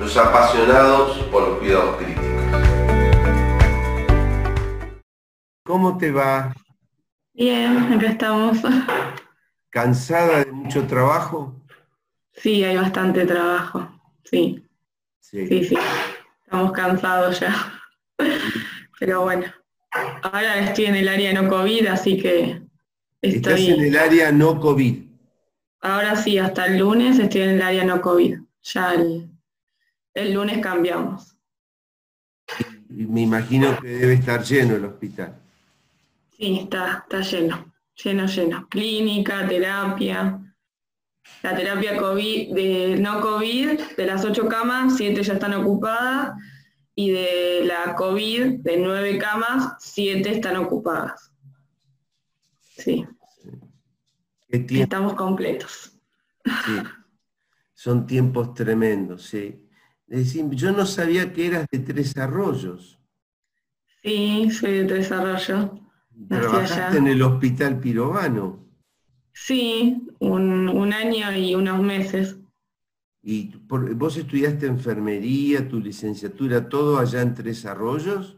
los apasionados por los cuidados críticos. ¿Cómo te va? Bien, acá estamos. ¿Cansada de mucho trabajo? Sí, hay bastante trabajo, sí. Sí, sí, estamos cansados ya. Pero bueno, ahora estoy en el área no COVID, así que estoy... Estás en el área no COVID. Ahora sí, hasta el lunes estoy en el área no COVID. Ya el, el lunes cambiamos. me imagino que debe estar lleno el hospital. Sí, está, está lleno, lleno, lleno. Clínica, terapia. La terapia COVID, de no COVID, de las ocho camas, siete ya están ocupadas. Y de la COVID, de nueve camas, siete están ocupadas. Sí. Estamos completos. Sí. Son tiempos tremendos, sí. Decir, yo no sabía que eras de Tres Arroyos. Sí, soy de Tres Arroyos. ¿Trabajaste en el Hospital Pirovano? Sí, un, año y unos meses. ¿Y vos estudiaste enfermería, tu licenciatura, todo allá en Tres Arroyos?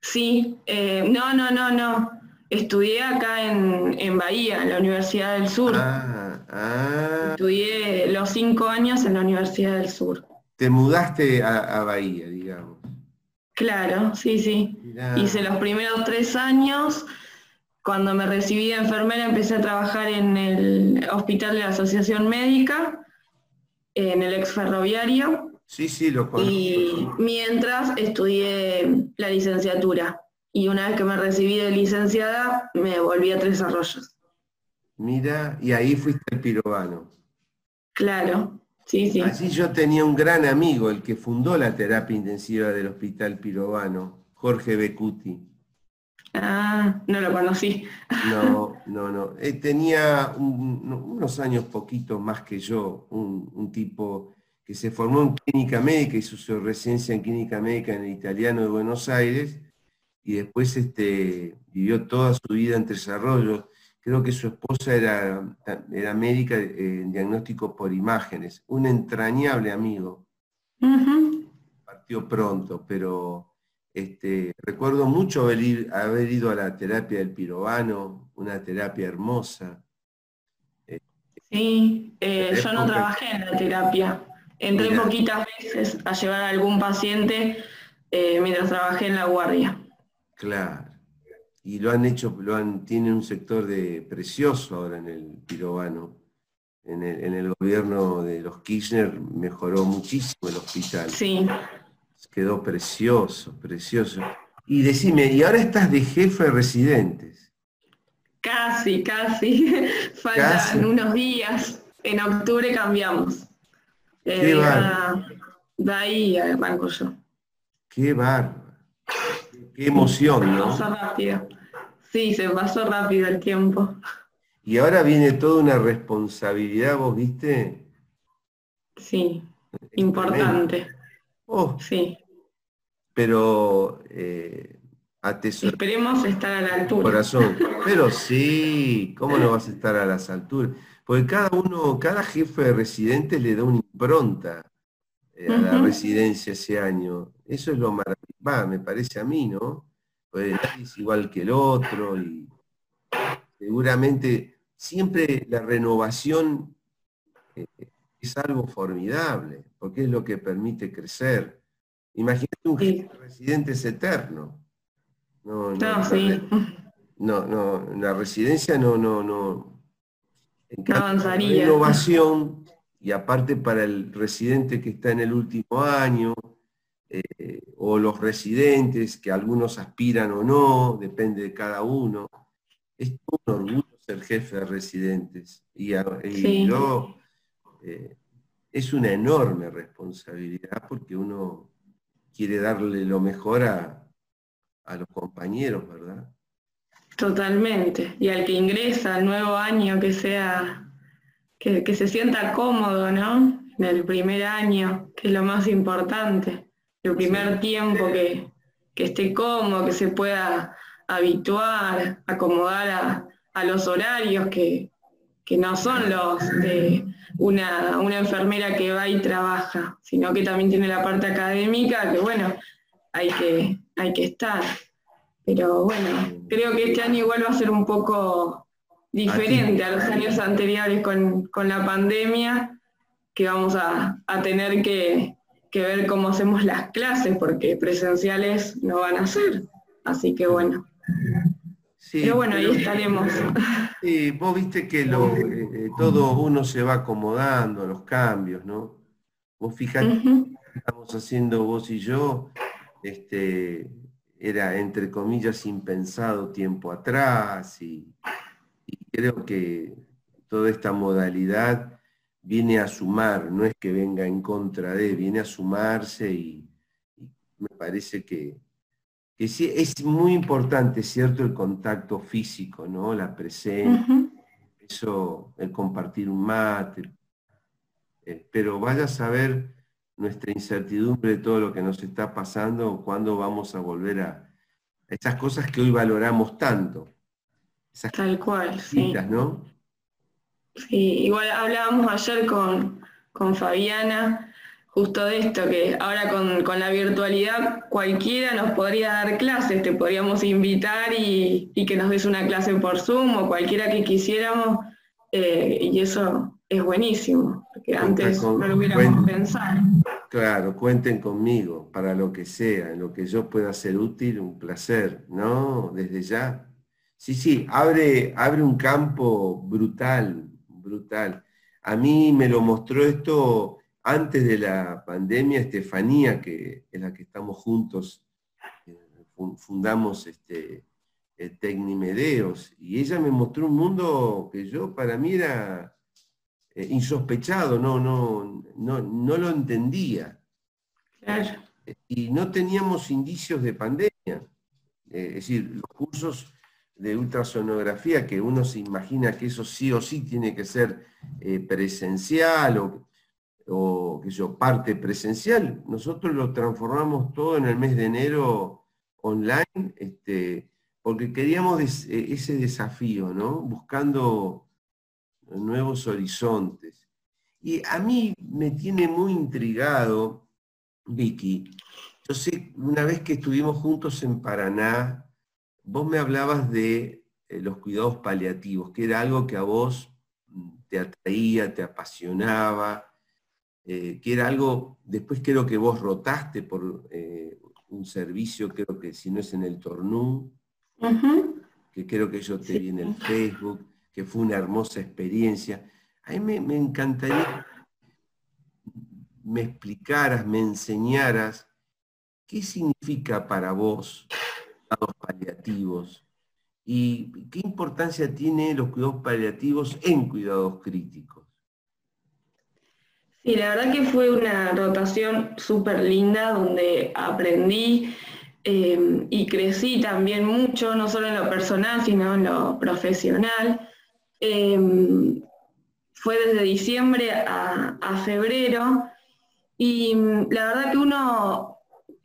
Sí, eh, no, no, no, no. Estudié acá en, Bahía, en la Universidad del Sur. Ah, ah. Estudié los cinco años en la Universidad del Sur. Te mudaste a, Bahía, digamos. Claro, sí, sí. Hice los primeros tres años. Cuando me recibí de enfermera empecé a trabajar en el hospital de la Asociación Médica, en el ex ferroviario. Sí, sí, lo conozco. Y mientras estudié la licenciatura y una vez que me recibí de licenciada, me volví a Tres Arroyos. Mira, y ahí fuiste el pirobano. Claro, sí, yo tenía un gran amigo, el que fundó la terapia intensiva del Hospital Pirobano, Jorge Becuti. Ah, no lo conocí. No, no, no. Eh, tenía unos años poquitos más que yo, un, un, tipo que se formó en clínica médica, hizo su residencia en clínica médica en el italiano de Buenos Aires, y después este, vivió toda su vida en Tres Arroyos. Creo que su esposa era, era médica en diagnóstico por imágenes, un entrañable amigo. Partió pronto, pero este, recuerdo mucho haber, haber, ido a la terapia del pirobano, una terapia hermosa. Sí, eh, yo no trabajé en la terapia. Entré poquitas veces a llevar a algún paciente eh, mientras trabajé en la guardia. Claro. Y lo han hecho, lo han, tienen un sector de precioso ahora en el pirobano. En el, gobierno de los Kirchner mejoró muchísimo el hospital. Sí. Quedó precioso, precioso. Y decime, ¿y ahora estás de jefe de residentes? Casi, casi. Faltan unos días. En octubre cambiamos. Qué eh, De ahí arranco yo. Qué bárbaro. Qué emoción, ¿no? Se pasó rápido. Sí, se pasó rápido el tiempo. Y ahora viene toda una responsabilidad, ¿vos viste? Sí, importante. Oh, sí. Pero eh, Esperemos estar a la altura. Corazón. Pero sí, ¿cómo no vas a estar a las alturas? Porque cada uno, cada jefe de residentes le da una impronta eh, a la residencia ese año. Eso es lo maravilloso, me parece a mí, ¿no? Pues nadie es igual que el otro y seguramente siempre la renovación eh, es algo formidable, porque es lo que permite crecer. Imagínate un jefe de residentes eterno. No, no, sí. no, no, la residencia no, no, no. no avanzaría. Renovación y aparte para el residente que está en el último año, eh, o los residentes, que algunos aspiran o no, depende de cada uno. Es un orgullo ser jefe de residentes. Y, yo, eh, es una enorme responsabilidad porque uno quiere darle lo mejor a, los compañeros, ¿verdad? Totalmente. Y al que ingresa al nuevo año, que sea, que, que, se sienta cómodo, ¿no? En el primer año, que es lo más importante. El primer tiempo que, que, esté cómodo, que se pueda habituar, acomodar a, los horarios que, que no son los de una, enfermera que va y trabaja, sino que también tiene la parte académica, que bueno, hay que, hay que estar. Pero bueno, creo que este año igual va a ser un poco diferente a los años anteriores con, la pandemia, que vamos a, tener que, ver cómo hacemos las clases, porque presenciales no van a ser. Así que bueno. pero bueno, ahí estaremos. Sí, vos viste que lo, eh, eh, todo uno se va acomodando a los cambios, ¿no? Vos fijate, estamos haciendo vos y yo, este, era entre comillas impensado tiempo atrás y, creo que toda esta modalidad viene a sumar, no es que venga en contra de, viene a sumarse y, me parece que, que, sí, es muy importante, ¿cierto? El contacto físico, ¿no? La presencia, eso, el compartir un mate, eh, pero vaya a saber nuestra incertidumbre de todo lo que nos está pasando, cuándo vamos a volver a esas cosas que hoy valoramos tanto. Tal cual, sí. ¿no? Sí, igual hablábamos ayer con, con Fabiana justo de esto, que ahora con, la virtualidad cualquiera nos podría dar clases, te podríamos invitar y, que nos des una clase por Zoom o cualquiera que quisiéramos, eh, y eso es buenísimo, porque antes no lo hubiéramos pensado. Claro, cuenten conmigo para lo que sea, en lo que yo pueda ser útil, un placer, ¿no? Desde ya. Sí, sí, abre, abre un campo brutal, brutal. A mí me lo mostró esto antes de la pandemia, Estefanía, que es la que estamos juntos, eh, fundamos este, Tecnimedeos, y ella me mostró un mundo que yo, para mí era eh, insospechado, no, no, no, lo entendía. Y no teníamos indicios de pandemia. Eh, es decir, los cursos de ultrasonografía, que uno se imagina que eso sí o sí tiene que ser eh, presencial o, o que yo, parte presencial, nosotros lo transformamos todo en el mes de enero online, este, porque queríamos ese desafío, ¿no? Buscando nuevos horizontes. Y a mí me tiene muy intrigado, Vicky, yo sé, una vez que estuvimos juntos en Paraná, vos me hablabas de eh, los cuidados paliativos, que era algo que a vos mm, te atraía, te apasionaba, eh, que era algo, después creo que vos rotaste por eh, un servicio, creo que si no es en el Tornú, que creo que yo te vi en el Facebook que fue una hermosa experiencia. A mí me, encantaría me explicaras, me enseñaras qué significa para vos cuidados paliativos y qué importancia tienen los cuidados paliativos en cuidados críticos. Sí, la verdad que fue una rotación súper linda donde aprendí eh, y crecí también mucho, no solo en lo personal, sino en lo profesional. Em, fue desde diciembre a, febrero y mm, la verdad que uno,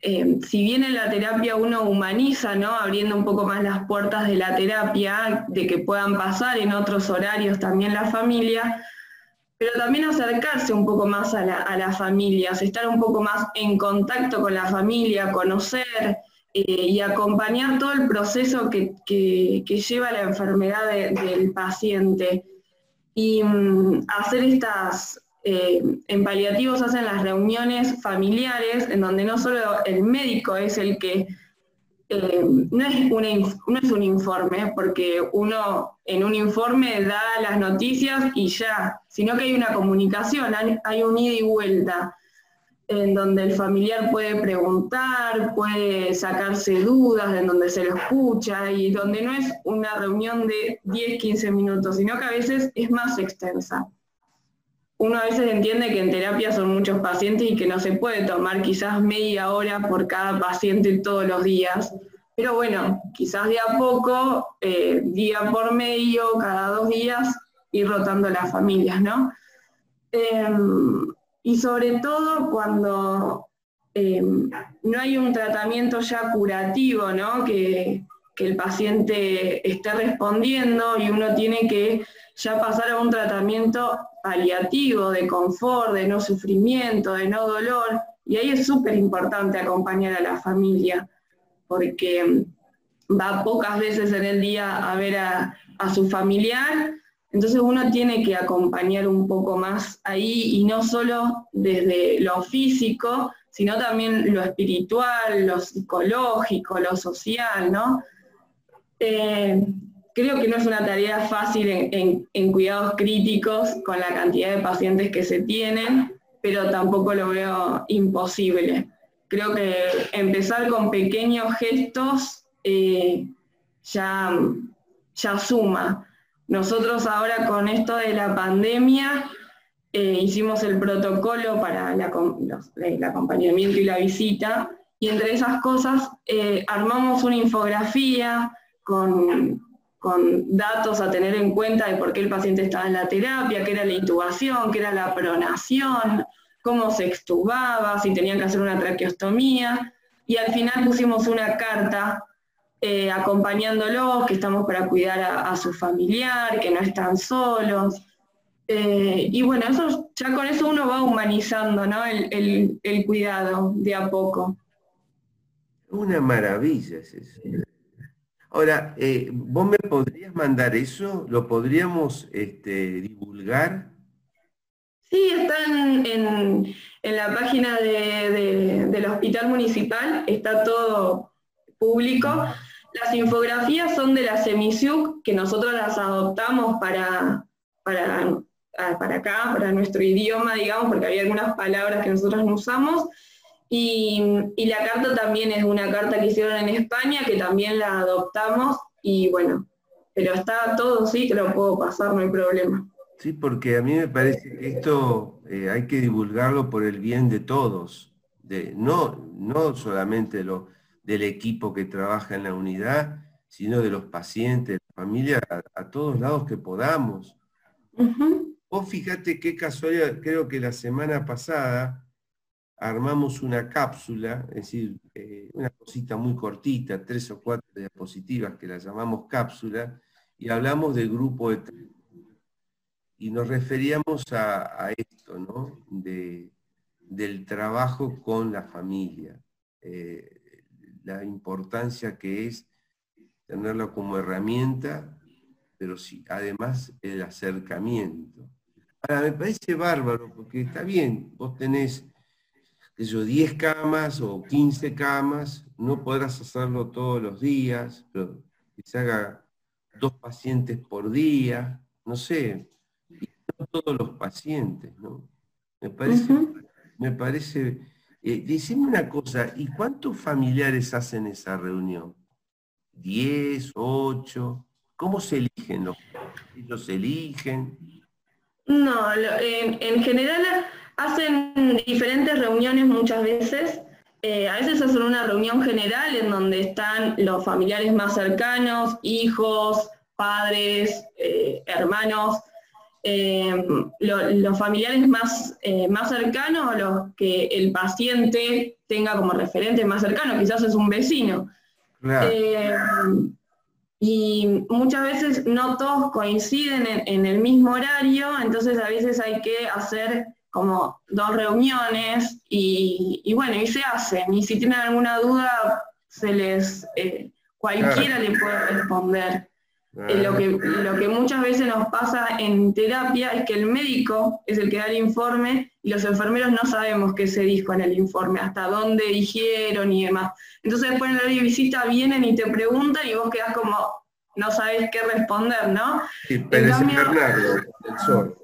em, si bien en la terapia uno humaniza, ¿no? abriendo un poco más las puertas de la terapia, de que puedan pasar en otros horarios también la familia, pero también acercarse un poco más a, las familias, estar un poco más en contacto con la familia, conocer, eh, y acompañar todo el proceso que, lleva la enfermedad del paciente. Y mm, hacer estas, eh, en paliativos hacen las reuniones familiares, en donde no solo el médico es el que, eh, no, es un informe, porque uno en un informe da las noticias y ya, sino que hay una comunicación, hay un ida y vuelta en donde el familiar puede preguntar, puede sacarse dudas, en donde se lo escucha y donde no es una reunión de 10, 15 minutos, sino que a veces es más extensa. Uno a veces entiende que en terapia son muchos pacientes y que no se puede tomar quizás media hora por cada paciente todos los días. Pero bueno, quizás de a poco, eh, día por medio, cada dos días, ir rotando las familias, ¿no? Em, y sobre todo cuando em, no hay un tratamiento ya curativo, ¿no? Que, que el paciente esté respondiendo y uno tiene que ya pasar a un tratamiento paliativo, de confort, de no sufrimiento, de no dolor. Y ahí es súper importante acompañar a la familia, porque va pocas veces en el día a ver a, su familiar, entonces uno tiene que acompañar un poco más ahí y no solo desde lo físico, sino también lo espiritual, lo psicológico, lo social, ¿no? Eh, creo que no es una tarea fácil en, cuidados críticos con la cantidad de pacientes que se tienen, pero tampoco lo veo imposible. Creo que empezar con pequeños gestos eh, ya, ya suma. Nosotros ahora con esto de la pandemia eh, hicimos el protocolo para el acompañamiento y la visita y entre esas cosas eh, armamos una infografía con con datos a tener en cuenta de por qué el paciente estaba en la terapia, qué era la intubación, qué era la pronación, cómo se extubaba, si tenían que hacer una traqueostomía. Y al final pusimos una carta eh, acompañándolos, que estamos para cuidar a, su familiar, que no están solos. Eh, y bueno, eso, ya con eso uno va humanizando ¿no? el, el cuidado de a poco. Una maravilla es eso. Ahora, eh, ¿vos me podrías mandar eso? ¿Lo podríamos este, divulgar? Sí, está en, la página del Hospital Municipal, está todo público. Las infografías son de la Semisuc, que nosotros las adoptamos para, para, para acá, para nuestro idioma, digamos, porque había algunas palabras que nosotros no usamos. Y, la carta también es una carta que hicieron en España, que también la adoptamos, y bueno, pero está todo, sí, que lo puedo pasar, no hay problema. Sí, porque a mí me parece que esto eh, hay que divulgarlo por el bien de todos, de, no, no solamente lo, del equipo que trabaja en la unidad, sino de los pacientes, de la familia, a, todos lados que podamos. Vos fíjate qué casualidad, creo que la semana pasada armamos una cápsula, es decir, eh, una cosita muy cortita, tres o cuatro diapositivas que la llamamos cápsula, y hablamos del grupo de y nos referíamos a, esto, ¿no? del trabajo con la familia, eh, la importancia que es tenerlo como herramienta, pero sí, además el acercamiento. Ahora, me parece bárbaro, porque está bien, vos tenés que yo, 10 camas o 15 camas, no podrás hacerlo todos los días, pero que se haga dos pacientes por día, no sé, no todos los pacientes, ¿no? Me parece, me parece, eh, decime una cosa, ¿y cuántos familiares hacen esa reunión? ¿10, 8? ¿Cómo se eligen los? ¿Ellos eligen? No, en, en general Hacen diferentes reuniones muchas veces. Eh, a veces hacen una reunión general en donde están los familiares más cercanos, hijos, padres, eh, hermanos, eh, los familiares más, más cercanos, los que el paciente tenga como referente más cercano, quizás es un vecino. y muchas veces no todos coinciden en, el mismo horario, entonces a veces hay que hacer como dos reuniones y, bueno, y se hacen. Y si tienen alguna duda, se les eh, cualquiera le puede responder. Eh, lo, que, lo que muchas veces nos pasa en terapia es que el médico es el que da el informe y los enfermeros no sabemos qué se dijo en el informe, hasta dónde dijeron y demás. Entonces después en la visita vienen y te preguntan y vos quedás como, no sabes qué responder, ¿no? El sol.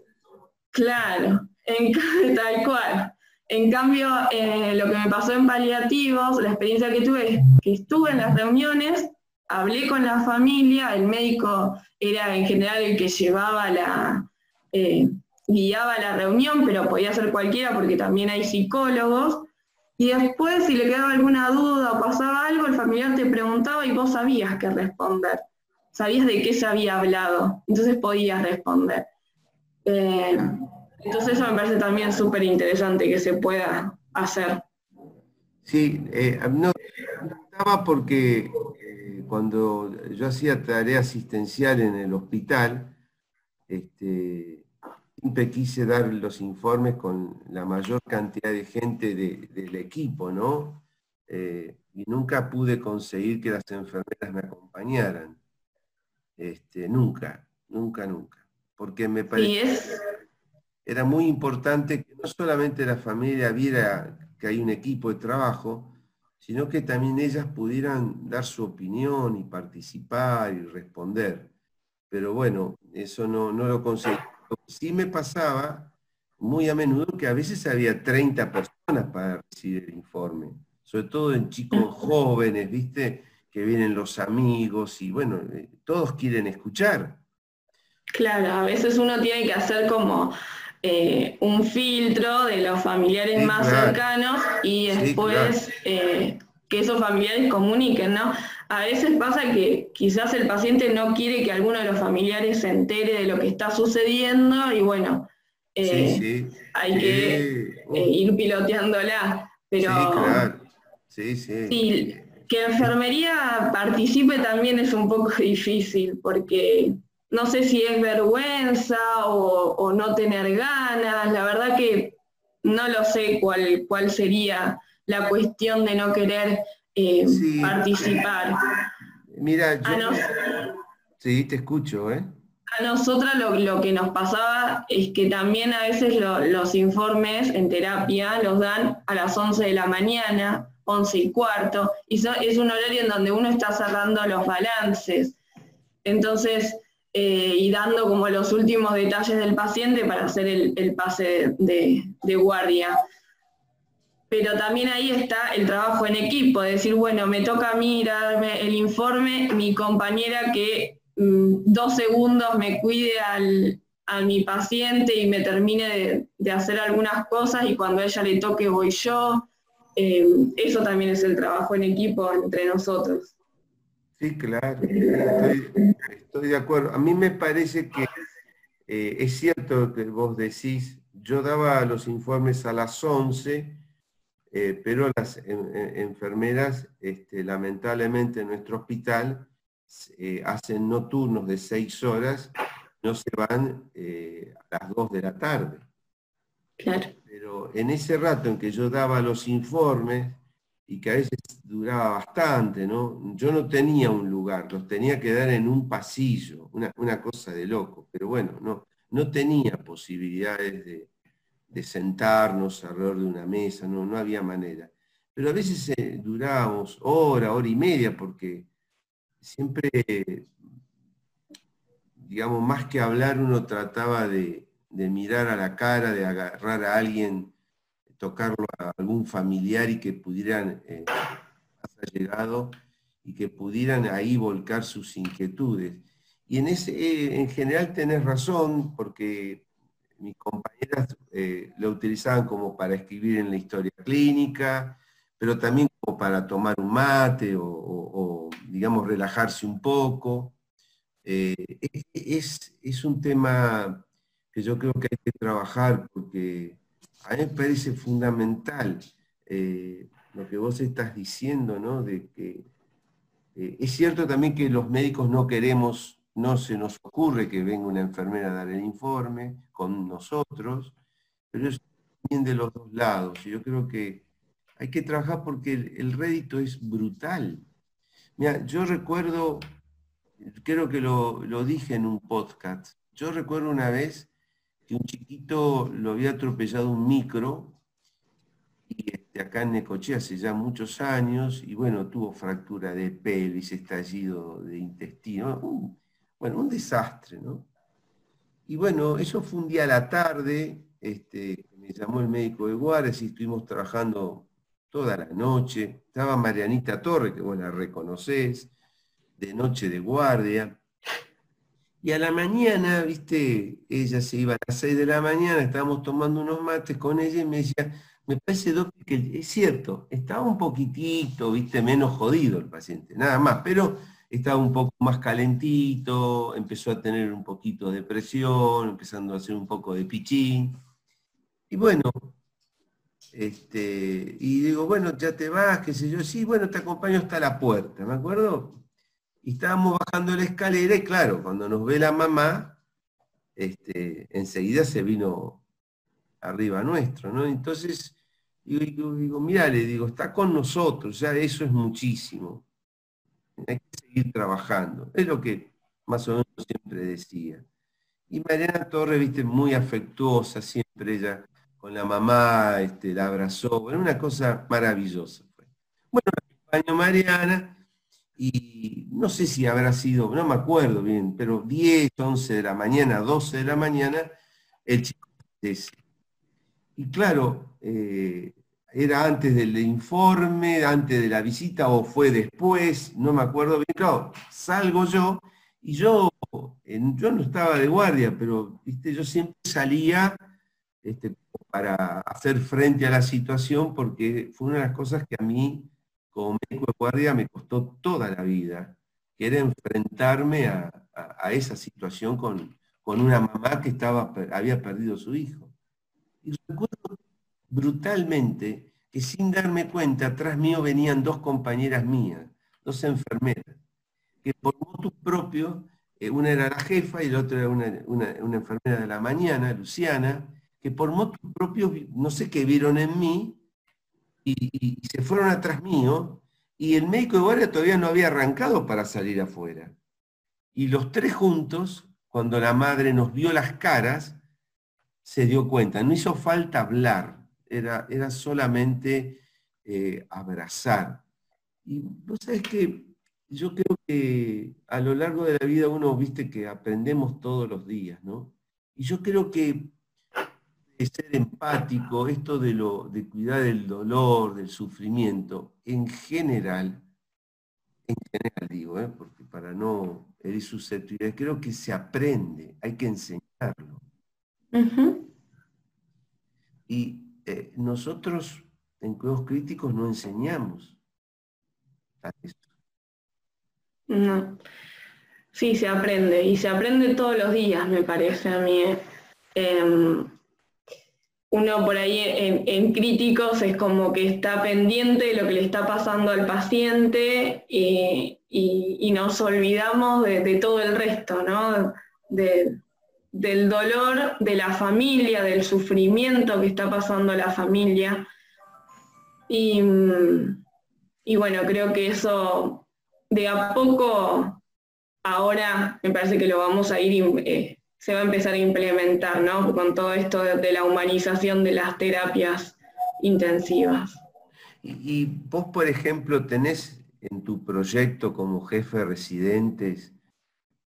Claro. Tal cual. En cambio, eh, lo que me pasó en paliativos, la experiencia que tuve es que estuve en las reuniones, hablé con la familia, el médico era en general el que llevaba la, eh, guiaba la reunión, pero podía ser cualquiera porque también hay psicólogos. Y después, si le quedaba alguna duda o pasaba algo, el familiar te preguntaba y vos sabías qué responder. Sabías de qué se había hablado, entonces podías responder. Eh, entonces eso me parece también súper interesante que se pueda hacer. Sí, eh, no, estaba porque eh, cuando yo hacía tarea asistencial en el hospital, este, siempre quise dar los informes con la mayor cantidad de gente del equipo, ¿no? Eh, y nunca pude conseguir que las enfermeras me acompañaran. Este, nunca, nunca, nunca. Porque me parece era muy importante que no solamente la familia viera que hay un equipo de trabajo, sino que también ellas pudieran dar su opinión y participar y responder. Pero bueno, eso no, no lo conseguí. Sí me pasaba muy a menudo que a veces había 30 personas para recibir el informe, sobre todo en chicos jóvenes, ¿viste? Que vienen los amigos y bueno, eh, todos quieren escuchar. Claro, a veces uno tiene que hacer como eh, un filtro de los familiares más cercanos y después eh, que esos familiares comuniquen, ¿no? A veces pasa que quizás el paciente no quiere que alguno de los familiares se entere de lo que está sucediendo y bueno, eh, hay que ir piloteándola. Pero sí, sí. que enfermería participe también es un poco difícil porque no sé si es vergüenza o, no tener ganas, la verdad que no lo sé cuál, cuál sería la cuestión de no querer eh, participar. Mira, yo... sí, te escucho, ¿eh? A nosotras lo, que nos pasaba es que también a veces los informes en terapia los dan a las 11 de la mañana, 11 y cuarto, y es un horario en donde uno está cerrando los balances. Entonces, eh, y dando como los últimos detalles del paciente para hacer el, pase de, guardia. Pero también ahí está el trabajo en equipo, decir, bueno, me toca a mí darme el informe, mi compañera que mm, dos segundos me cuide a mi paciente y me termine de, hacer algunas cosas y cuando a ella le toque voy yo. Eh, eso también es el trabajo en equipo entre nosotros. Sí, claro, estoy, de acuerdo. A mí me parece que eh, es cierto que vos decís, yo daba los informes a las 11, eh, pero las enfermeras, este, lamentablemente en nuestro hospital, eh, hacen no turnos de 6 horas, no se van a las 2 de la tarde. Claro. Pero en ese rato en que yo daba los informes, y que a veces duraba bastante, ¿no? Yo no tenía un lugar, los tenía que dar en un pasillo, una, cosa de loco, pero bueno, no, no tenía posibilidades de, sentarnos alrededor de una mesa, no, no había manera. Pero a veces eh, durábamos hora, hora y media, porque siempre, digamos, más que hablar, uno trataba de, de mirar a la cara, de agarrar a alguien tocarlo a algún familiar y que pudieran, eh, llegado, y que pudieran ahí volcar sus inquietudes. Y en, ese, eh, en general tenés razón, porque mis compañeras eh, lo utilizaban como para escribir en la historia clínica, pero también como para tomar un mate o, digamos, relajarse un poco. Eh, es, es, un tema que yo creo que hay que trabajar porque a mí me parece fundamental eh, lo que vos estás diciendo, ¿no? De que eh, es cierto también que los médicos no queremos, no se nos ocurre que venga una enfermera a dar el informe con nosotros, pero es también de los dos lados. Y yo creo que hay que trabajar porque el, rédito es brutal. Mira, yo recuerdo, creo que lo, lo dije en un podcast, yo recuerdo una vez un chiquito lo había atropellado un micro, y este, acá en Necochea hace ya muchos años, y bueno, tuvo fractura de pelvis, estallido de intestino, bueno, un desastre, ¿no? Y bueno, eso fue un día a la tarde, este, me llamó el médico de Guares y estuvimos trabajando toda la noche. Estaba Marianita Torre, que vos la reconocés, de noche de guardia. Y a la mañana, viste, ella se iba a las 6 de la mañana, estábamos tomando unos mates con ella y me decía, me parece que es cierto, estaba un poquitito, viste, menos jodido el paciente, nada más, pero estaba un poco más calentito, empezó a tener un poquito de presión, empezando a hacer un poco de pichín. Y bueno, este, y digo, bueno, ya te vas, qué sé yo, sí, bueno, te acompaño hasta la puerta, ¿me acuerdo? Y estábamos bajando la escalera y claro, cuando nos ve la mamá, este, enseguida se vino arriba nuestro, ¿no? Entonces, digo, digo, mira, le digo, está con nosotros, ya eso es muchísimo hay que seguir trabajando. Es lo que más o menos siempre decía. Y Mariana Torres, viste, muy afectuosa, siempre ella con la mamá, este, la abrazó, bueno, una cosa maravillosa. Bueno, acompañó Mariana y no sé si habrá sido, no me acuerdo bien, pero 10, 11 de la mañana, 12 de la mañana, el chico Y claro, eh, era antes del informe, antes de la visita o fue después, no me acuerdo bien, claro, salgo yo y yo, yo no estaba de guardia, pero ¿viste? yo siempre salía este, para hacer frente a la situación porque fue una de las cosas que a mí, como médico de guardia, me costó toda la vida, que era enfrentarme a, esa situación con, una mamá que estaba, había perdido a su hijo. Y recuerdo brutalmente que sin darme cuenta, atrás mío venían dos compañeras mías, dos enfermeras, que por motus propio, eh, una era la jefa y la otra era una, enfermera de la mañana, Luciana, que por motus propio, no sé qué vieron en mí, y, se fueron atrás mío, y el médico de guardia todavía no había arrancado para salir afuera. Y los tres juntos, cuando la madre nos vio las caras, se dio cuenta, no hizo falta hablar, era, solamente eh, abrazar. Y vos sabés que yo creo que a lo largo de la vida uno, viste, que aprendemos todos los días, ¿no? Y yo creo que ser empático, esto de, lo, de cuidar del dolor, del sufrimiento, en general, en general digo, ¿eh? porque para no herir susceptibilidad, creo que se aprende, hay que enseñarlo. Y eh, nosotros en Cuidados Críticos no enseñamos a esto. No. Sí, se aprende, y se aprende todos los días, me parece a mí. ¿eh? Uno por ahí en, críticos es como que está pendiente de lo que le está pasando al paciente y, nos olvidamos de, todo el resto, ¿no? De, del dolor de la familia, del sufrimiento que está pasando la familia. Y, bueno, creo que eso de a poco, ahora me parece que lo vamos a ir, eh, se va a empezar a implementar, ¿no? Con todo esto de, la humanización de las terapias intensivas. Y, vos, por ejemplo, tenés en tu proyecto como jefe de residentes,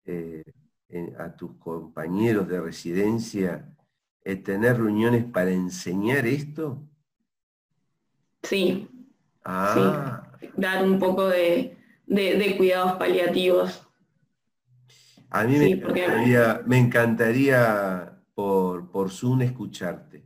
eh, a tus compañeros de residencia eh, tener reuniones para enseñar esto? Sí. Ah. Dar un poco de, cuidados paliativos. A mí me, encantaría, por, por Zoom escucharte.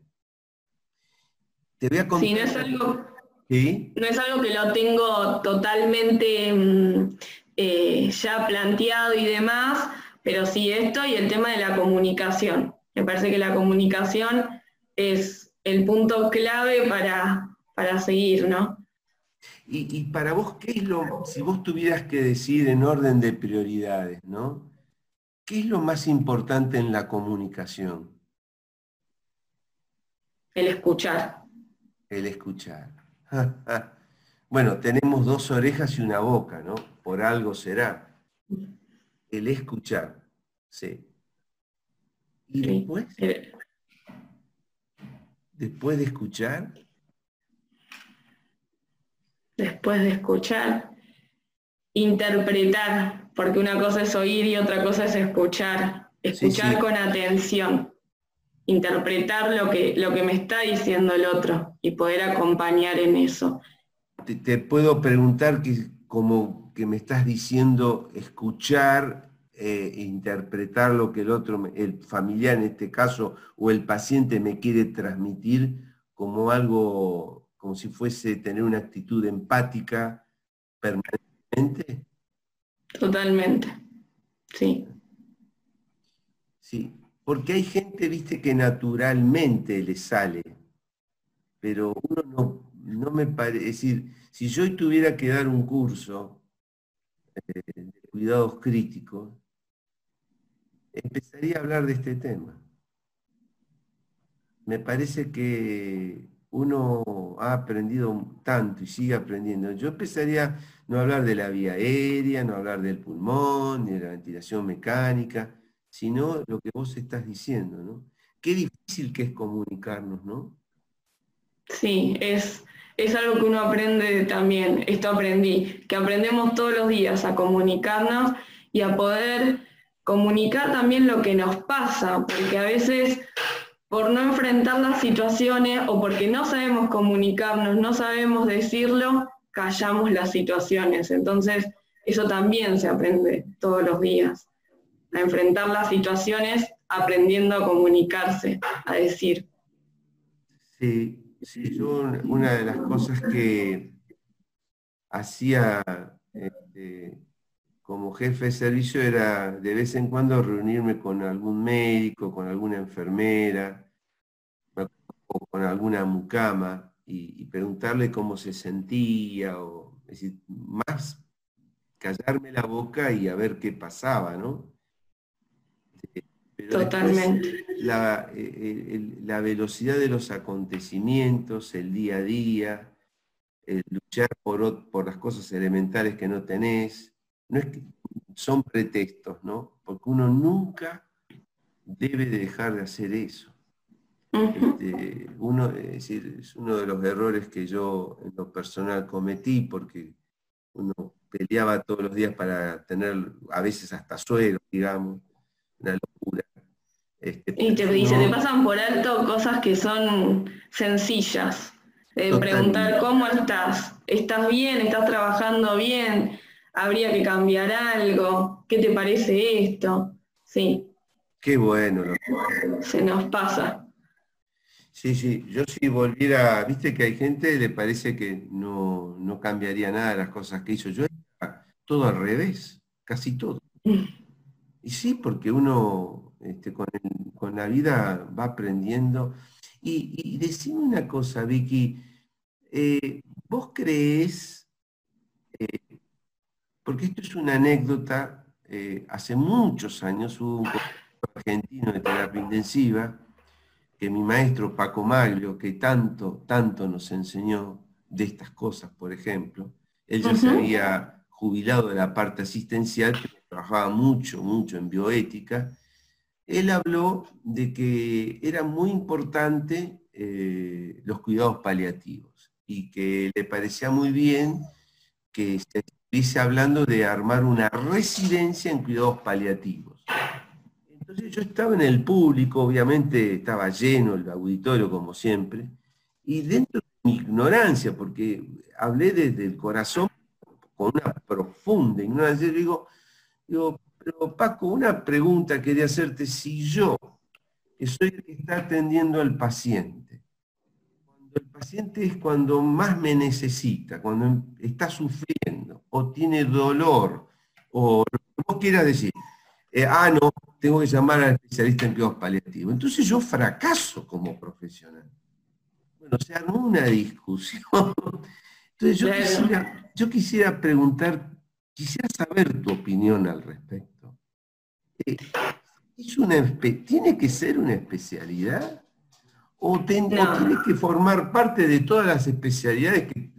Te voy a contar. no es algo, no es algo que lo tengo totalmente mm, eh, ya planteado y demás, pero sí esto y el tema de la comunicación. Me parece que la comunicación es el punto clave para, para seguir, ¿no? Y, para vos, ¿qué es lo, si vos tuvieras que decir en orden de prioridades, ¿no? ¿Qué es lo más importante en la comunicación? El escuchar. El escuchar. bueno, tenemos dos orejas y una boca, ¿no? Por algo será. El escuchar. Sí. Y después, eh. después de escuchar. Después de escuchar, interpretar, porque una cosa es oír y otra cosa es escuchar. Escuchar con atención, interpretar lo que, lo que me está diciendo el otro y poder acompañar en eso. Te, puedo preguntar que como que me estás diciendo escuchar eh, interpretar lo que el otro, el familiar en este caso, o el paciente me quiere transmitir como algo, como si fuese tener una actitud empática permanentemente? Totalmente, sí. Sí, porque hay gente, viste, que naturalmente le sale, pero uno no, me parece, decir, si yo tuviera que dar un curso eh, de cuidados críticos, empezaría a hablar de este tema. Me parece que uno ha aprendido tanto y sigue aprendiendo. Yo empezaría no hablar de la vía aérea, no hablar del pulmón, ni de la ventilación mecánica, sino lo que vos estás diciendo, ¿no? Qué difícil que es comunicarnos, ¿no? Sí, es, es algo que uno aprende también, esto aprendí, que aprendemos todos los días a comunicarnos y a poder comunicar también lo que nos pasa, porque a veces por no enfrentar las situaciones o porque no sabemos comunicarnos, no sabemos decirlo, callamos las situaciones. Entonces, eso también se aprende todos los días a enfrentar las situaciones aprendiendo a comunicarse, a decir. Sí, sí, yo una de las cosas que hacía este, como jefe de servicio era de vez en cuando reunirme con algún médico, con alguna enfermera, o con alguna mucama y, y preguntarle cómo se sentía, o es decir, más callarme la boca y a ver qué pasaba, ¿no? Totalmente. La, la, velocidad de los acontecimientos, el día a día, el luchar por, por las cosas elementales que no tenés, no es que son pretextos, ¿no? Porque uno nunca debe de dejar de hacer eso. Este, uno, es, decir, es uno de los errores que yo en lo personal cometí porque uno peleaba todos los días para tener a veces hasta suero, digamos, una locura. Este, y te, te pasan por alto cosas que son sencillas. preguntar cómo estás, ¿estás bien? ¿Estás trabajando bien? ¿Habría que cambiar algo? ¿Qué te parece esto? Sí. Qué bueno. Se nos pasa. Sí, sí, yo si volviera, viste que hay gente le parece que no, no cambiaría nada de las cosas que hizo. Yo todo al revés, casi todo. Y sí, porque uno este, con, la vida va aprendiendo. Y, y decime una cosa, Vicky, eh, ¿vos crees, porque esto es una anécdota, eh, hace muchos años hubo un argentino de terapia intensiva, que mi maestro Paco Maglio, que tanto, tanto nos enseñó de estas cosas, por ejemplo, él ya se había jubilado de la parte asistencial, trabajaba mucho, mucho en bioética, él habló de que era muy importante eh, los cuidados paliativos y que le parecía muy bien que se estuviese hablando de armar una residencia en cuidados paliativos. Entonces yo estaba en el público, obviamente estaba lleno el auditorio como siempre, y dentro de mi ignorancia, porque hablé desde el corazón con una profunda ignorancia, digo, digo, pero Paco, una pregunta quería hacerte, si yo, que soy el que está atendiendo al paciente, cuando el paciente es cuando más me necesita, cuando está sufriendo o tiene dolor, o lo que vos quieras decir, eh, ah, no, tengo que llamar al especialista en cuidados paliativos. Entonces yo fracaso como profesional. Bueno, se armó una discusión. Entonces yo quisiera, yo quisiera preguntar, quisiera saber tu opinión al respecto. Eh, ¿Es una, ¿Tiene que ser una especialidad? ¿O, tiene que formar parte de todas las especialidades que,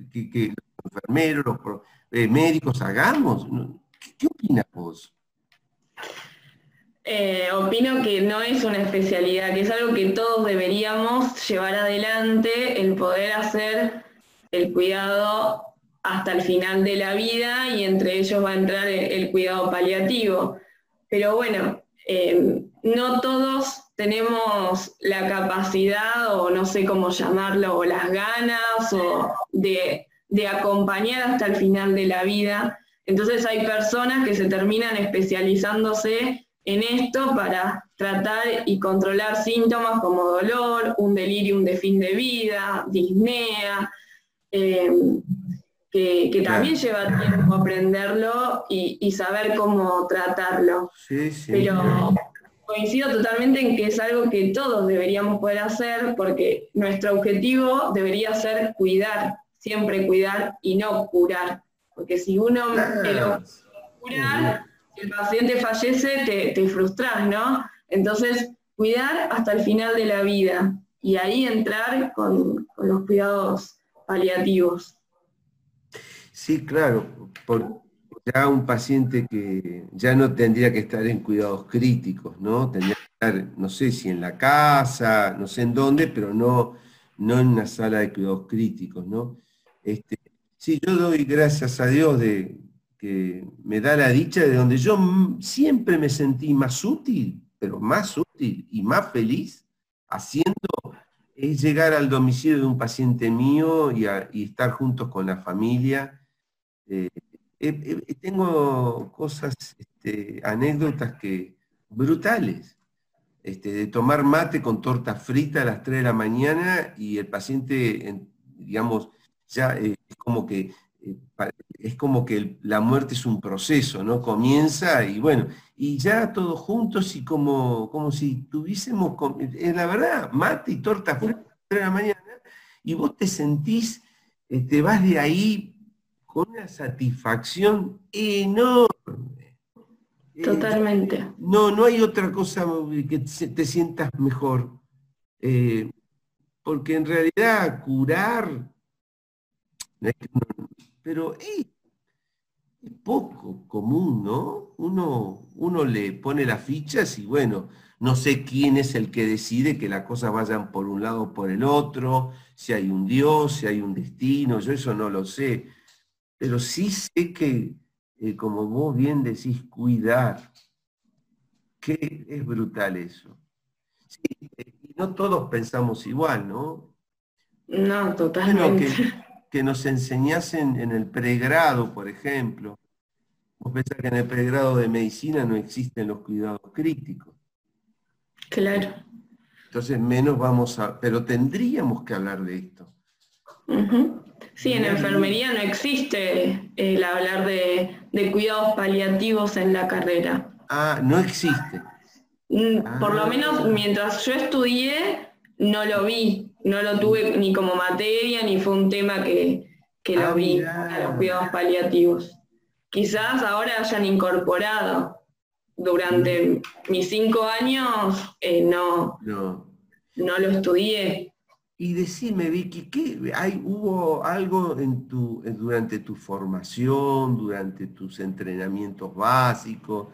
los enfermeros, los eh, médicos hagamos? ¿Qué, opinas vos? Eh, opino que no es una especialidad, que es algo que todos deberíamos llevar adelante, el poder hacer el cuidado hasta el final de la vida y entre ellos va a entrar el, cuidado paliativo. Pero bueno, eh, no todos tenemos la capacidad o no sé cómo llamarlo, o las ganas o de, de acompañar hasta el final de la vida. Entonces hay personas que se terminan especializándose en esto para tratar y controlar síntomas como dolor, un delirium de fin de vida, disnea, eh, que, también lleva tiempo aprenderlo y, saber cómo tratarlo. Pero coincido totalmente en que es algo que todos deberíamos poder hacer porque nuestro objetivo debería ser cuidar, siempre cuidar y no curar. Porque si uno lo si el paciente fallece, te, te frustras, ¿no? Entonces, cuidar hasta el final de la vida y ahí entrar con los cuidados paliativos. Sí, claro, por ya un paciente que ya no tendría que estar en cuidados críticos, ¿no? Tendría que estar, no sé si en la casa, no sé en dónde, pero no, no en una sala de cuidados críticos, ¿no? Este, sí, yo doy gracias a Dios de que me da la dicha de donde yo siempre me sentí más útil, pero más útil y más feliz haciendo es llegar al domicilio de un paciente mío y, estar juntos con la familia eh, tengo cosas, este, anécdotas que brutales. Este, de tomar mate con torta frita a las 3 de la mañana y el paciente, digamos, ya eh, es como que eh, es como que la muerte es un proceso, ¿no? Comienza y bueno, y ya todos juntos y como, como si tuviésemos, la verdad, mate y torta frita a las 3 de la mañana, y vos te sentís, te este, vas de ahí con una satisfacción enorme. Eh, Totalmente. no, no hay otra cosa que te sientas mejor. Eh, porque en realidad curar, pero es, poco común, ¿no? Uno, uno le pone las fichas y bueno, no sé quién es el que decide que las cosas vayan por un lado o por el otro, si hay un Dios, si hay un destino, yo eso no lo sé pero sí sé que, eh, como vos bien decís, cuidar, que es brutal eso. Sí, eh, y no todos pensamos igual, ¿no? No, totalmente. que, nos enseñasen en el pregrado, por ejemplo. Vos pensás que en el pregrado de medicina no existen los cuidados críticos. Claro. Entonces menos vamos a, pero tendríamos que hablar de esto. Sí, en enfermería no existe el hablar de, cuidados paliativos en la carrera. Ah, no existe. Mm, por lo menos ah. mientras yo estudié, no lo vi, no lo tuve ni como materia, ni fue un tema que, lo ah, vi a los cuidados paliativos. Quizás ahora hayan incorporado. Durante mis cinco años eh, no, no, no lo estudié. Y decime, Vicky, ¿qué, hay, ¿hubo algo en tu, durante tu formación, durante tus entrenamientos básicos,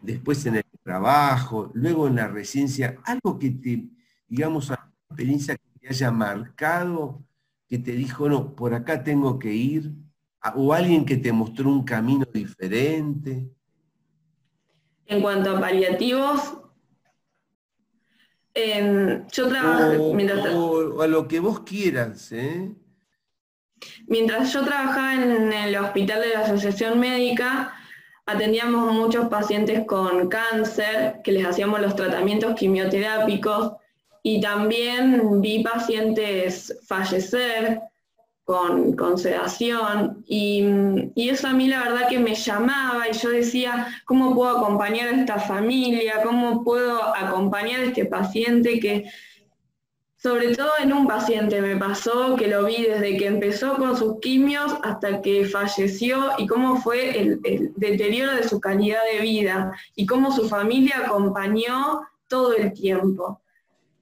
después en el trabajo, luego en la residencia, algo que te, digamos, una experiencia que haya marcado, que te dijo, no, por acá tengo que ir, o alguien que te mostró un camino diferente? En cuanto a paliativos, yo trabajo mientras, a lo que vos quieras, ¿eh? Mientras yo trabajaba en el hospital de la Asociación Médica, atendíamos muchos pacientes con cáncer, que les hacíamos los tratamientos quimioterápicos, y también vi pacientes fallecer, con, sedación y, eso a mí la verdad que me llamaba y yo decía, ¿cómo puedo acompañar a esta familia? ¿Cómo puedo acompañar a este paciente que, sobre todo en un paciente me pasó que lo vi desde que empezó con sus quimios hasta que falleció y cómo fue el, el deterioro de su calidad de vida y cómo su familia acompañó todo el tiempo.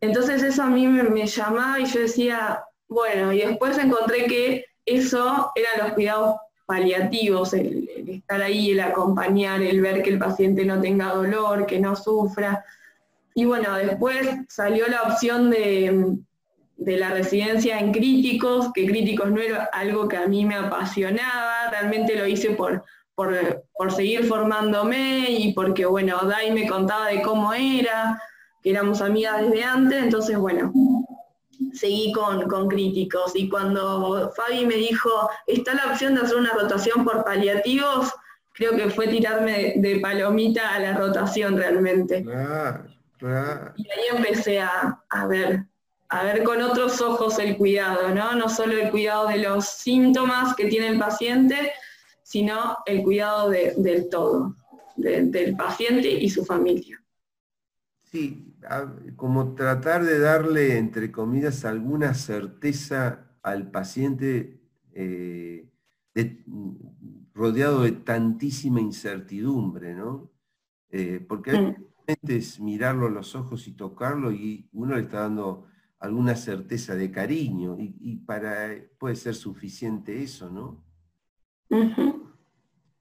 Entonces eso a mí me llamaba y yo decía, bueno, y después encontré que eso eran los cuidados paliativos, el, estar ahí, el acompañar, el ver que el paciente no tenga dolor, que no sufra. Y bueno, después salió la opción de, la residencia en críticos, que críticos no era algo que a mí me apasionaba, realmente lo hice por, por, por seguir formándome y porque, bueno, Dai me contaba de cómo era, que éramos amigas desde antes, entonces, bueno, seguí con, críticos. Y cuando Fabi me dijo, está la opción de hacer una rotación por paliativos, creo que fue tirarme de, palomita a la rotación realmente. Y ahí empecé a, ver, a ver con otros ojos el cuidado, ¿no? No solo el cuidado de los síntomas que tiene el paciente, sino el cuidado del todo, del paciente y su familia. Sí, como tratar de darle, entre comillas, alguna certeza al paciente eh, rodeado de tantísima incertidumbre, ¿no? Eh, porque mm. es mirarlo a los ojos y tocarlo y uno le está dando alguna certeza de cariño y, para puede ser suficiente eso, ¿no?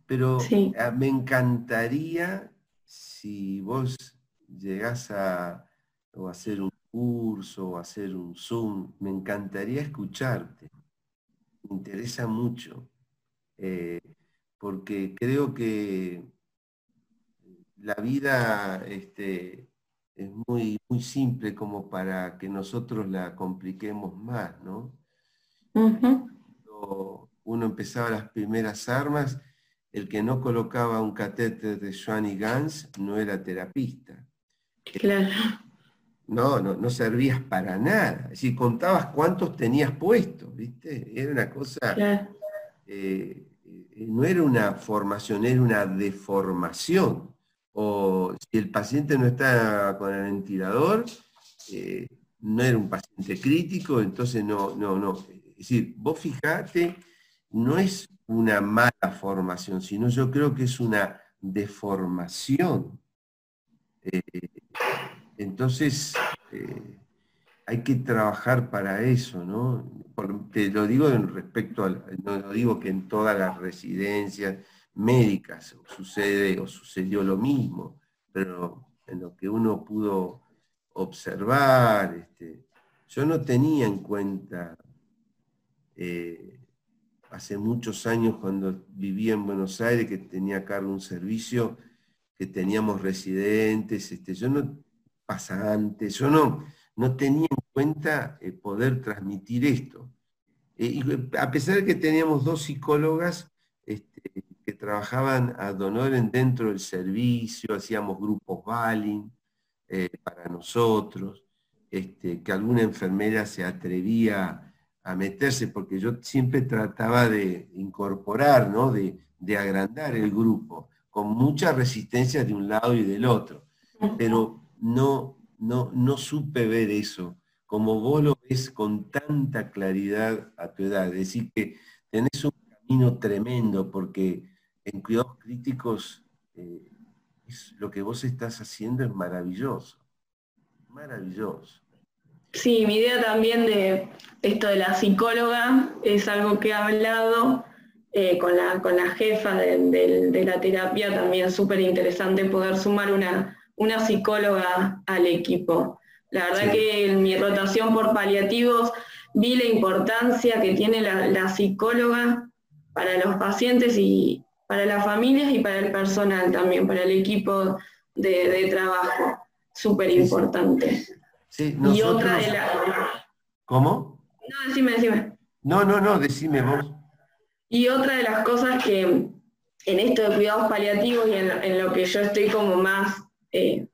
Pero ah, me encantaría si vos llegás a hacer un curso o hacer un Zoom, me encantaría escucharte. Me interesa mucho. Eh, porque creo que la vida este, es muy, muy simple como para que nosotros la compliquemos más, ¿no? uno empezaba las primeras armas, el que no colocaba un catéter de Schwann y Gans no era terapista. Claro. No, no, no servías para nada. Si contabas cuántos tenías puestos, ¿viste? Era una cosa... Eh, eh, no era una formación, era una deformación. O si el paciente no está con el ventilador, eh, no era un paciente crítico, entonces no, no, no. Es decir, vos fijate, no es una mala formación, sino yo creo que es una deformación. Eh, entonces, hay que trabajar para eso, ¿no? te lo digo en respecto al, no lo digo que en todas las residencias médicas sucede o sucedió lo mismo, pero en lo que uno pudo observar, este, yo no tenía en cuenta eh, hace muchos años cuando vivía en Buenos Aires, que tenía a cargo un servicio, que teníamos residentes, este, yo no, pasantes, yo no, no tenía en cuenta eh, poder transmitir esto. Eh, y eh, a pesar de que teníamos dos psicólogas este, que trabajaban a donoren dentro del servicio, hacíamos grupos Balin para nosotros, este, que alguna enfermera se atrevía a meterse, porque yo siempre trataba de incorporar, ¿no? de, de agrandar el grupo, con mucha resistencia de un lado y del otro. Pero no, no, no supe ver eso, como vos lo ves con tanta claridad a tu edad. Es decir, que tenés un camino tremendo, porque en cuidados críticos eh, lo que vos estás haciendo es maravilloso, maravilloso. Sí, mi idea también de esto de la psicóloga es algo que he hablado eh, con, la, con la jefa de, de la terapia, también súper interesante poder sumar una, una psicóloga al equipo. La verdad que en mi rotación por paliativos vi la importancia que tiene la, psicóloga para los pacientes y para las familias y para el personal también, para el equipo de, trabajo. Súper importante. Sí, y otra de las... ¿Cómo? No, decime, decime. No, no, no, decime vos. Y otra de las cosas que en esto de cuidados paliativos y en lo que yo estoy como más eh,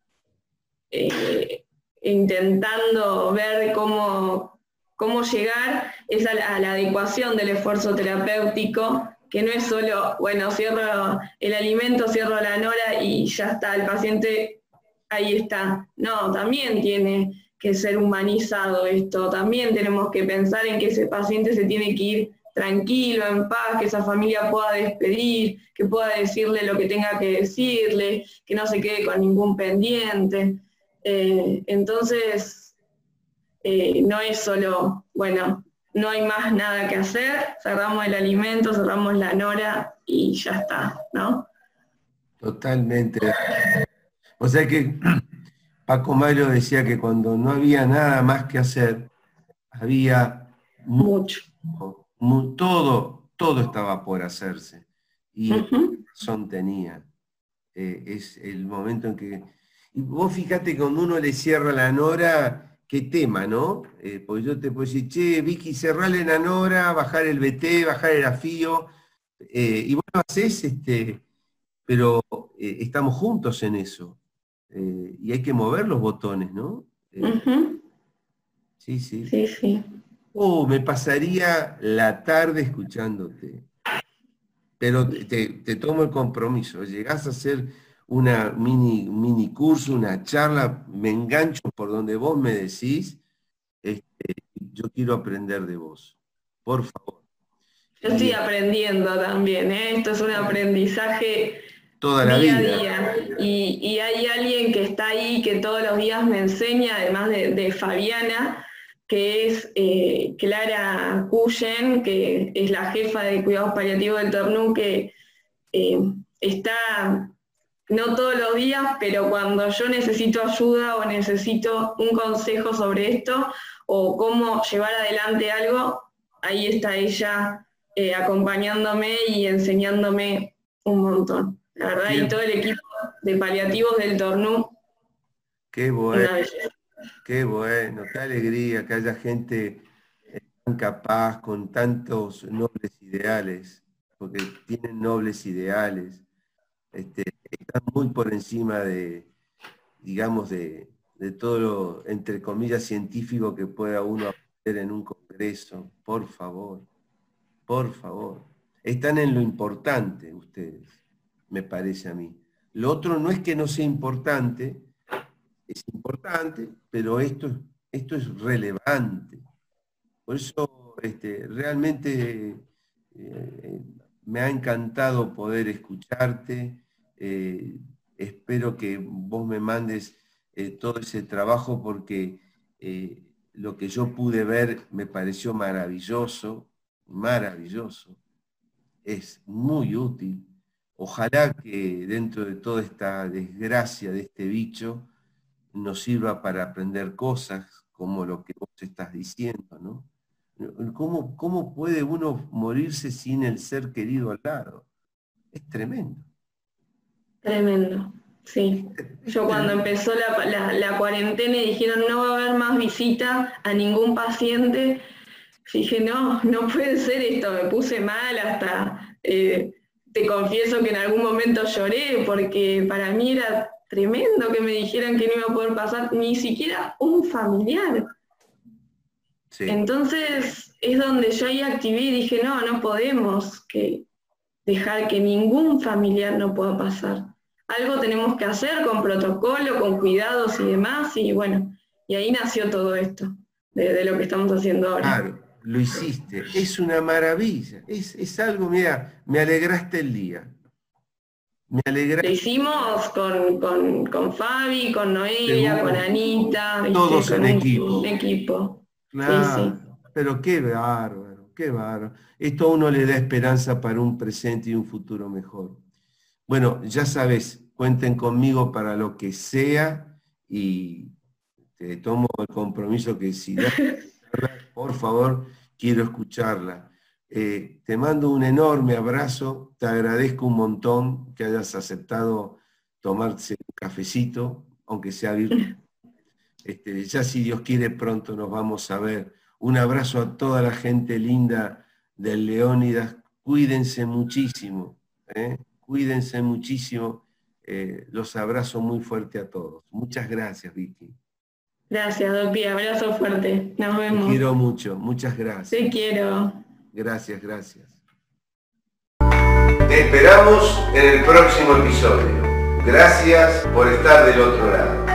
eh, intentando ver cómo, cómo llegar es a la, adecuación del esfuerzo terapéutico, que no es solo, bueno, cierro el alimento, cierro la nora y ya está, el paciente ahí está. No, también tiene que ser humanizado esto, también tenemos que pensar en que ese paciente se tiene que ir tranquilo, en paz, que esa familia pueda despedir, que pueda decirle lo que tenga que decirle, que no se quede con ningún pendiente. Eh, entonces, eh, no es solo, bueno, no hay más nada que hacer, cerramos el alimento, cerramos la nora y ya está, ¿no? Totalmente. O sea que Paco Mario decía que cuando no había nada más que hacer, había mucho todo, todo estaba por hacerse. Y razón tenía. Eh, es el momento en que... Y vos fíjate cuando uno le cierra la nora, qué tema, ¿no? Eh, porque yo te puedo decir, che, Vicky, cerrale la nora, bajar el BT, bajar el afío, eh, y vos lo haces, este, pero estamos juntos en eso. Y hay que mover los botones, ¿no? Sí, sí. Sí, sí. Oh, me pasaría la tarde escuchándote. Pero te, tomo el compromiso. Llegás a hacer una mini, mini curso, una charla, me engancho por donde vos me decís, este, yo quiero aprender de vos. Por favor. Yo estoy aprendiendo también, ¿eh? esto es un aprendizaje toda la día vida. A día. Y, hay alguien que está ahí que todos los días me enseña, además de Fabiana, que es eh, Clara Cuyen, que es la jefa de cuidados paliativos del Tornú, que eh, está no todos los días, pero cuando yo necesito ayuda o necesito un consejo sobre esto o cómo llevar adelante algo, ahí está ella eh, acompañándome y enseñándome un montón. La verdad, y todo el equipo de paliativos del Tornú. Qué bueno. Qué bueno, qué alegría que haya gente tan capaz, con tantos nobles ideales, porque tienen nobles ideales, este, están muy por encima de, digamos, de, todo lo, entre comillas, científico que pueda uno hacer en un congreso. Por favor, por favor. Están en lo importante ustedes, me parece a mí. Lo otro no es que no sea importante, es importante, pero esto, esto es relevante. Por eso este, realmente eh, me ha encantado poder escucharte. Eh, espero que vos me mandes eh, todo ese trabajo porque lo que yo pude ver me pareció maravilloso, maravilloso. Es muy útil. Ojalá que dentro de toda esta desgracia de este bicho, nos sirva para aprender cosas como lo que vos estás diciendo, ¿no? ¿Cómo, ¿Cómo puede uno morirse sin el ser querido al lado? Es tremendo. Tremendo, sí. Yo cuando empezó la, cuarentena y dijeron no va a haber más visita a ningún paciente, dije, no, no puede ser esto, me puse mal hasta, eh, te confieso que en algún momento lloré porque para mí era tremendo que me dijeran que no iba a poder pasar ni siquiera un familiar. Entonces es donde yo ahí activé y dije, no, no podemos que dejar que ningún familiar no pueda pasar. Algo tenemos que hacer con protocolo, con cuidados y demás, y bueno, y ahí nació todo esto, de, lo que estamos haciendo ahora. Claro, lo hiciste, es una maravilla, es, es algo, mira, me alegraste el día, me alegra. Lo hicimos con, con, Fabi, con Noelia, con Anita. Todos en equipo. equipo. Claro, pero qué bárbaro, qué bárbaro. Esto a uno le da esperanza para un presente y un futuro mejor. Bueno, ya sabes, cuenten conmigo para lo que sea y te tomo el compromiso que si das, por favor, quiero escucharla. Eh, te mando un enorme abrazo, te agradezco un montón que hayas aceptado tomarse un cafecito, aunque sea virtual. Este, ya si Dios quiere pronto nos vamos a ver. Un abrazo a toda la gente linda del Leónidas. Cuídense muchísimo, ¿eh? cuídense muchísimo. Eh, los abrazo muy fuerte a todos. Muchas gracias, Vicky. Gracias, Dopi. Abrazo fuerte. Nos vemos. Te quiero mucho. Muchas gracias. Te quiero. Gracias, gracias. Te esperamos en el próximo episodio. Gracias por estar del otro lado.